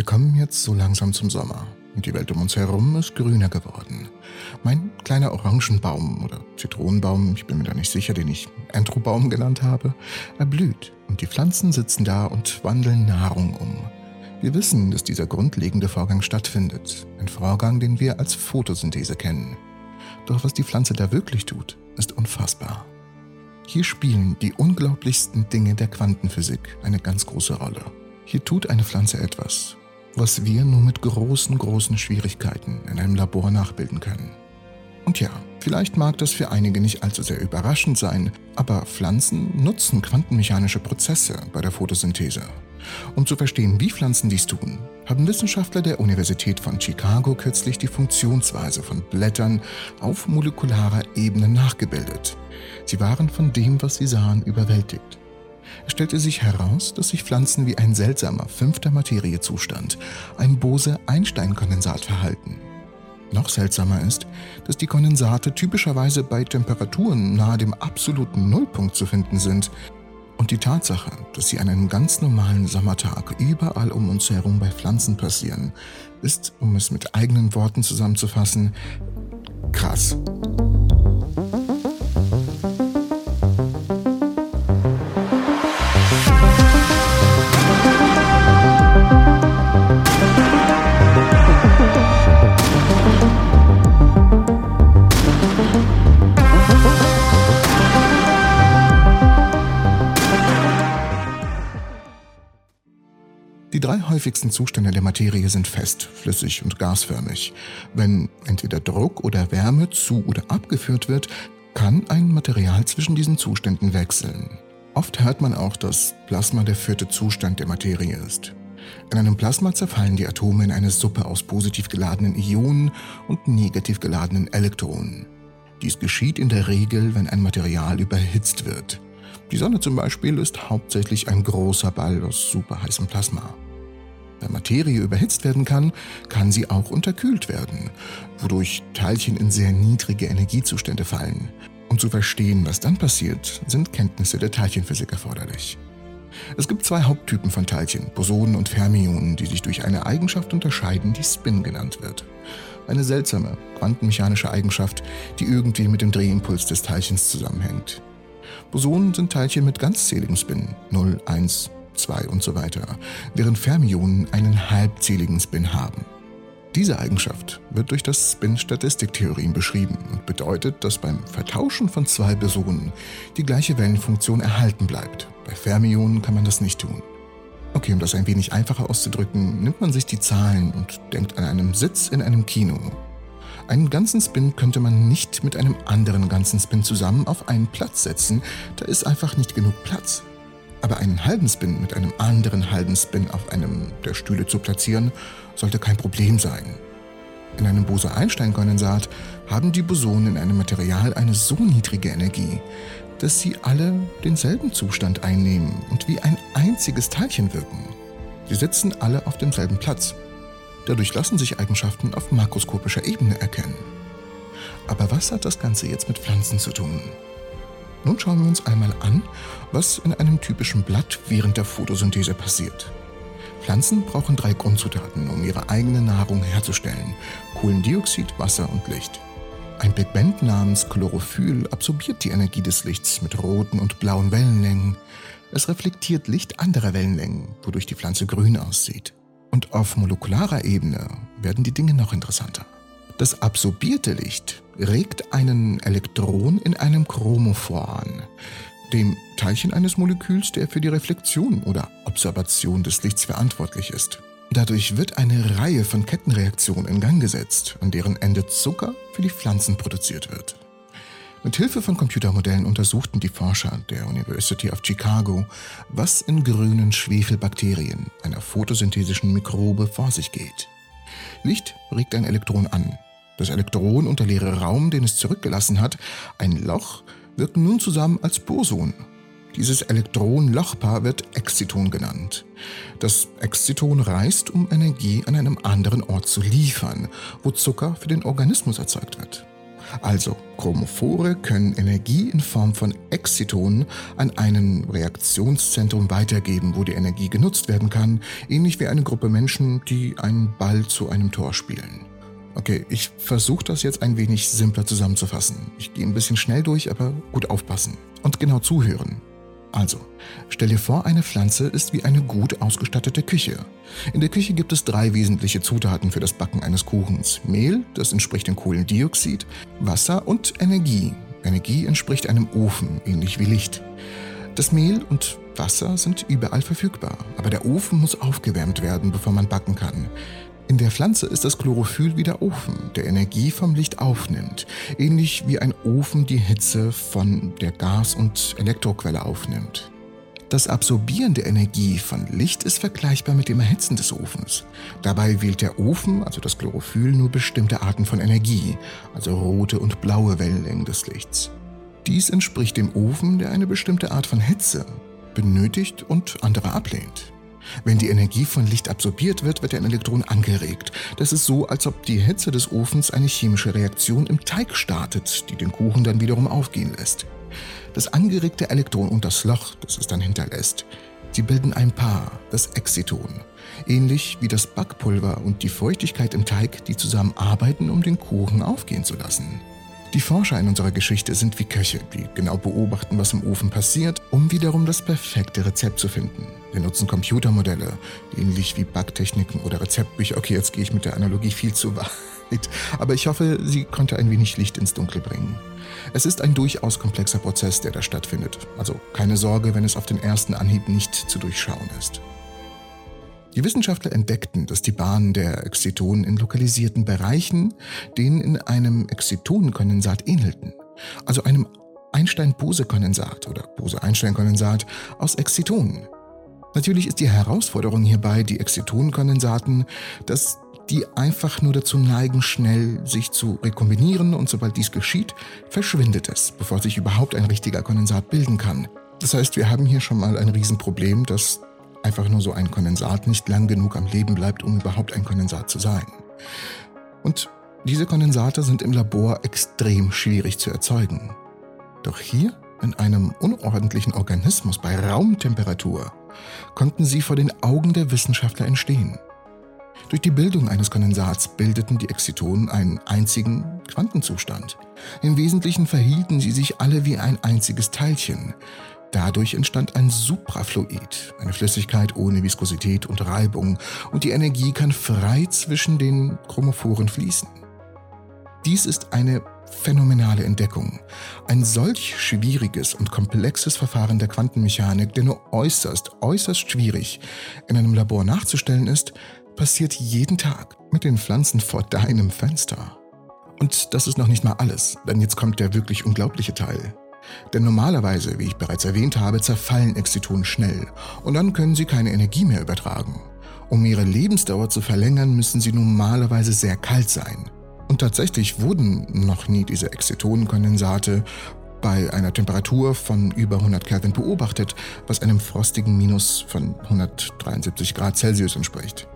Wir kommen jetzt so langsam zum Sommer und die Welt um uns herum ist grüner geworden. Mein kleiner Orangenbaum oder Zitronenbaum, ich bin mir da nicht sicher, den ich Entrobaum genannt habe, erblüht und die Pflanzen sitzen da und wandeln Nahrung um. Wir wissen, dass dieser grundlegende Vorgang stattfindet, ein Vorgang, den wir als Photosynthese kennen. Doch was die Pflanze da wirklich tut, ist unfassbar. Hier spielen die unglaublichsten Dinge der Quantenphysik eine ganz große Rolle. Hier tut eine Pflanze etwas, was wir nur mit großen, großen Schwierigkeiten in einem Labor nachbilden können. Und ja, vielleicht mag das für einige nicht allzu sehr überraschend sein, aber Pflanzen nutzen quantenmechanische Prozesse bei der Photosynthese. Um zu verstehen, wie Pflanzen dies tun, haben Wissenschaftler der Universität von Chicago kürzlich die Funktionsweise von Blättern auf molekularer Ebene nachgebildet. Sie waren von dem, was sie sahen, überwältigt. Es stellte sich heraus, dass sich Pflanzen wie ein seltsamer fünfter Materiezustand, ein Bose-Einstein-Kondensat verhalten. Noch seltsamer ist, dass die Kondensate typischerweise bei Temperaturen nahe dem absoluten Nullpunkt zu finden sind. Und die Tatsache, dass sie an einem ganz normalen Sommertag überall um uns herum bei Pflanzen passieren, ist, um es mit eigenen Worten zusammenzufassen, krass. Drei häufigsten Zustände der Materie sind fest, flüssig und gasförmig. Wenn entweder Druck oder Wärme zu oder abgeführt wird, kann ein Material zwischen diesen Zuständen wechseln. Oft hört man auch, dass Plasma der vierte Zustand der Materie ist. In einem Plasma zerfallen die Atome in eine Suppe aus positiv geladenen Ionen und negativ geladenen Elektronen. Dies geschieht in der Regel, wenn ein Material überhitzt wird. Die Sonne zum Beispiel ist hauptsächlich ein großer Ball aus superheißem Plasma. Wenn Materie überhitzt werden kann, kann sie auch unterkühlt werden, wodurch Teilchen in sehr niedrige Energiezustände fallen. Um zu verstehen, was dann passiert, sind Kenntnisse der Teilchenphysik erforderlich. Es gibt zwei Haupttypen von Teilchen, Bosonen und Fermionen, die sich durch eine Eigenschaft unterscheiden, die Spin genannt wird. Eine seltsame, quantenmechanische Eigenschaft, die irgendwie mit dem Drehimpuls des Teilchens zusammenhängt. Bosonen sind Teilchen mit ganzzähligem Spin, 0, 1, 2 und so weiter, während Fermionen einen halbzähligen Spin haben. Diese Eigenschaft wird durch das Spin-Statistiktheorem beschrieben und bedeutet, dass beim Vertauschen von zwei Bosonen die gleiche Wellenfunktion erhalten bleibt. Bei Fermionen kann man das nicht tun. Okay, um das ein wenig einfacher auszudrücken, nimmt man sich die Zahlen und denkt an einen Sitz in einem Kino. Einen ganzen Spin könnte man nicht mit einem anderen ganzen Spin zusammen auf einen Platz setzen, da ist einfach nicht genug Platz. Aber einen halben Spin mit einem anderen halben Spin auf einem der Stühle zu platzieren, sollte kein Problem sein. In einem Bose-Einstein-Kondensat haben die Bosonen in einem Material eine so niedrige Energie, dass sie alle denselben Zustand einnehmen und wie ein einziges Teilchen wirken. Sie sitzen alle auf demselben Platz. Dadurch lassen sich Eigenschaften auf makroskopischer Ebene erkennen. Aber was hat das Ganze jetzt mit Pflanzen zu tun? Nun schauen wir uns einmal an, was in einem typischen Blatt während der Photosynthese passiert. Pflanzen brauchen drei Grundzutaten, um ihre eigene Nahrung herzustellen. Kohlendioxid, Wasser und Licht. Ein Pigment namens Chlorophyll absorbiert die Energie des Lichts mit roten und blauen Wellenlängen. Es reflektiert Licht anderer Wellenlängen, wodurch die Pflanze grün aussieht. Und auf molekularer Ebene werden die Dinge noch interessanter. Das absorbierte Licht regt einen Elektron in einem Chromophor an, dem Teilchen eines Moleküls, der für die Reflexion oder Observation des Lichts verantwortlich ist. Dadurch wird eine Reihe von Kettenreaktionen in Gang gesetzt, an deren Ende Zucker für die Pflanzen produziert wird. Mit Hilfe von Computermodellen untersuchten die Forscher der University of Chicago, was in grünen Schwefelbakterien, einer photosynthesischen Mikrobe, vor sich geht. Licht regt ein Elektron an. Das Elektron und der leere Raum, den es zurückgelassen hat, ein Loch, wirken nun zusammen als Boson. Dieses Elektron-Lochpaar wird Exciton genannt. Das Exciton reist, um Energie an einem anderen Ort zu liefern, wo Zucker für den Organismus erzeugt wird. Also, Chromophore können Energie in Form von Exzitonen an einem Reaktionszentrum weitergeben, wo die Energie genutzt werden kann, ähnlich wie eine Gruppe Menschen, die einen Ball zu einem Tor spielen. Okay, ich versuche das jetzt ein wenig simpler zusammenzufassen. Ich gehe ein bisschen schnell durch, aber gut aufpassen und genau zuhören. Also, stell dir vor, eine Pflanze ist wie eine gut ausgestattete Küche. In der Küche gibt es drei wesentliche Zutaten für das Backen eines Kuchens. Mehl, das entspricht dem Kohlendioxid, Wasser und Energie. Energie entspricht einem Ofen, ähnlich wie Licht. Das Mehl und Wasser sind überall verfügbar, aber der Ofen muss aufgewärmt werden, bevor man backen kann. In der Pflanze ist das Chlorophyll wie der Ofen, der Energie vom Licht aufnimmt, ähnlich wie ein Ofen die Hitze von der Gas- und Elektroquelle aufnimmt. Das Absorbieren der Energie von Licht ist vergleichbar mit dem Erhitzen des Ofens. Dabei wählt der Ofen, also das Chlorophyll, nur bestimmte Arten von Energie, also rote und blaue Wellenlängen des Lichts. Dies entspricht dem Ofen, der eine bestimmte Art von Hitze benötigt und andere ablehnt. Wenn die Energie von Licht absorbiert wird, wird ein Elektron angeregt. Das ist so, als ob die Hitze des Ofens eine chemische Reaktion im Teig startet, die den Kuchen dann wiederum aufgehen lässt. Das angeregte Elektron und das Loch, das es dann hinterlässt, sie bilden ein Paar, das Exciton. Ähnlich wie das Backpulver und die Feuchtigkeit im Teig, die zusammenarbeiten, um den Kuchen aufgehen zu lassen. Die Forscher in unserer Geschichte sind wie Köche, die genau beobachten, was im Ofen passiert, um wiederum das perfekte Rezept zu finden. Wir nutzen Computermodelle, ähnlich wie Backtechniken oder Rezeptbücher. Okay, jetzt gehe ich mit der Analogie viel zu weit, aber ich hoffe, sie konnte ein wenig Licht ins Dunkel bringen. Es ist ein durchaus komplexer Prozess, der da stattfindet. Also keine Sorge, wenn es auf den ersten Anhieb nicht zu durchschauen ist. Die Wissenschaftler entdeckten, dass die Bahnen der Exzitonen in lokalisierten Bereichen denen in einem Exzitonenkondensat ähnelten, also einem Einstein-Bose-Kondensat oder Bose-Einstein-Kondensat aus Exzitonen. Natürlich ist die Herausforderung hierbei, die Exzitonenkondensaten, dass die einfach nur dazu neigen, schnell sich zu rekombinieren und sobald dies geschieht, verschwindet es, bevor sich überhaupt ein richtiger Kondensat bilden kann. Das heißt, wir haben hier schon mal ein Riesenproblem, dass einfach nur so ein Kondensat nicht lang genug am Leben bleibt, um überhaupt ein Kondensat zu sein. Und diese Kondensate sind im Labor extrem schwierig zu erzeugen. Doch hier, in einem unordentlichen Organismus bei Raumtemperatur, konnten sie vor den Augen der Wissenschaftler entstehen. Durch die Bildung eines Kondensats bildeten die Exzitonen einen einzigen Quantenzustand. Im Wesentlichen verhielten sie sich alle wie ein einziges Teilchen, Dadurch entstand ein Suprafluid, eine Flüssigkeit ohne Viskosität und Reibung, und die Energie kann frei zwischen den Chromophoren fließen. Dies ist eine phänomenale Entdeckung. Ein solch schwieriges und komplexes Verfahren der Quantenmechanik, der nur äußerst, äußerst schwierig in einem Labor nachzustellen ist, passiert jeden Tag mit den Pflanzen vor deinem Fenster. Und das ist noch nicht mal alles, denn jetzt kommt der wirklich unglaubliche Teil. Denn normalerweise, wie ich bereits erwähnt habe, zerfallen Exzitonen schnell und dann können sie keine Energie mehr übertragen. Um ihre Lebensdauer zu verlängern, müssen sie normalerweise sehr kalt sein. Und tatsächlich wurden noch nie diese Exzitonenkondensate bei einer Temperatur von über 100 Kelvin beobachtet, was einem frostigen Minus von 173 Grad Celsius entspricht.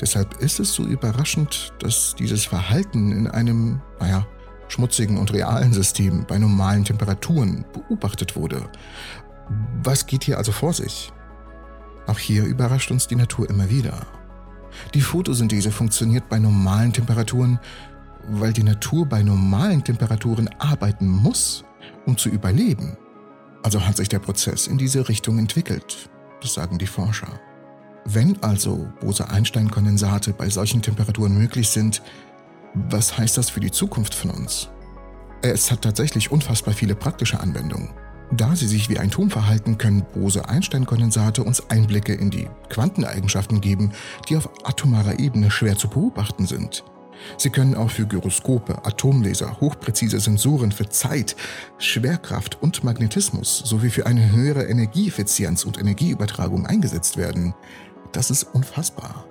Deshalb ist es so überraschend, dass dieses Verhalten in einem, naja, schmutzigen und realen System bei normalen Temperaturen beobachtet wurde. Was geht hier also vor sich? Auch hier überrascht uns die Natur immer wieder. Die Photosynthese funktioniert bei normalen Temperaturen, weil die Natur bei normalen Temperaturen arbeiten muss, um zu überleben. Also hat sich der Prozess in diese Richtung entwickelt, das sagen die Forscher. Wenn also Bose-Einstein-Kondensate bei solchen Temperaturen möglich sind, was heißt das für die Zukunft von uns? Es hat tatsächlich unfassbar viele praktische Anwendungen. Da sie sich wie ein Turm verhalten, können Bose-Einstein-Kondensate uns Einblicke in die Quanteneigenschaften geben, die auf atomarer Ebene schwer zu beobachten sind. Sie können auch für Gyroskope, Atomlaser, hochpräzise Sensoren für Zeit, Schwerkraft und Magnetismus sowie für eine höhere Energieeffizienz und Energieübertragung eingesetzt werden. Das ist unfassbar.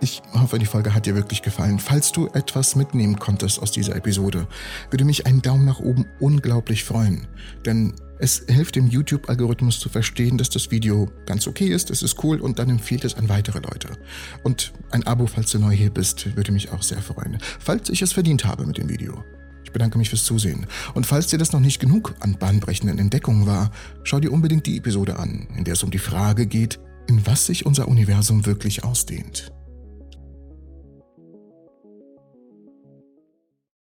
Ich hoffe, die Folge hat dir wirklich gefallen. Falls du etwas mitnehmen konntest aus dieser Episode, würde mich ein Daumen nach oben unglaublich freuen. Denn es hilft dem YouTube-Algorithmus zu verstehen, dass das Video ganz okay ist, es ist cool und dann empfiehlt es an weitere Leute. Und ein Abo, falls du neu hier bist, würde mich auch sehr freuen. Falls ich es verdient habe mit dem Video. Ich bedanke mich fürs Zusehen. Und falls dir das noch nicht genug an bahnbrechenden Entdeckungen war, schau dir unbedingt die Episode an, in der es um die Frage geht, in was sich unser Universum wirklich ausdehnt.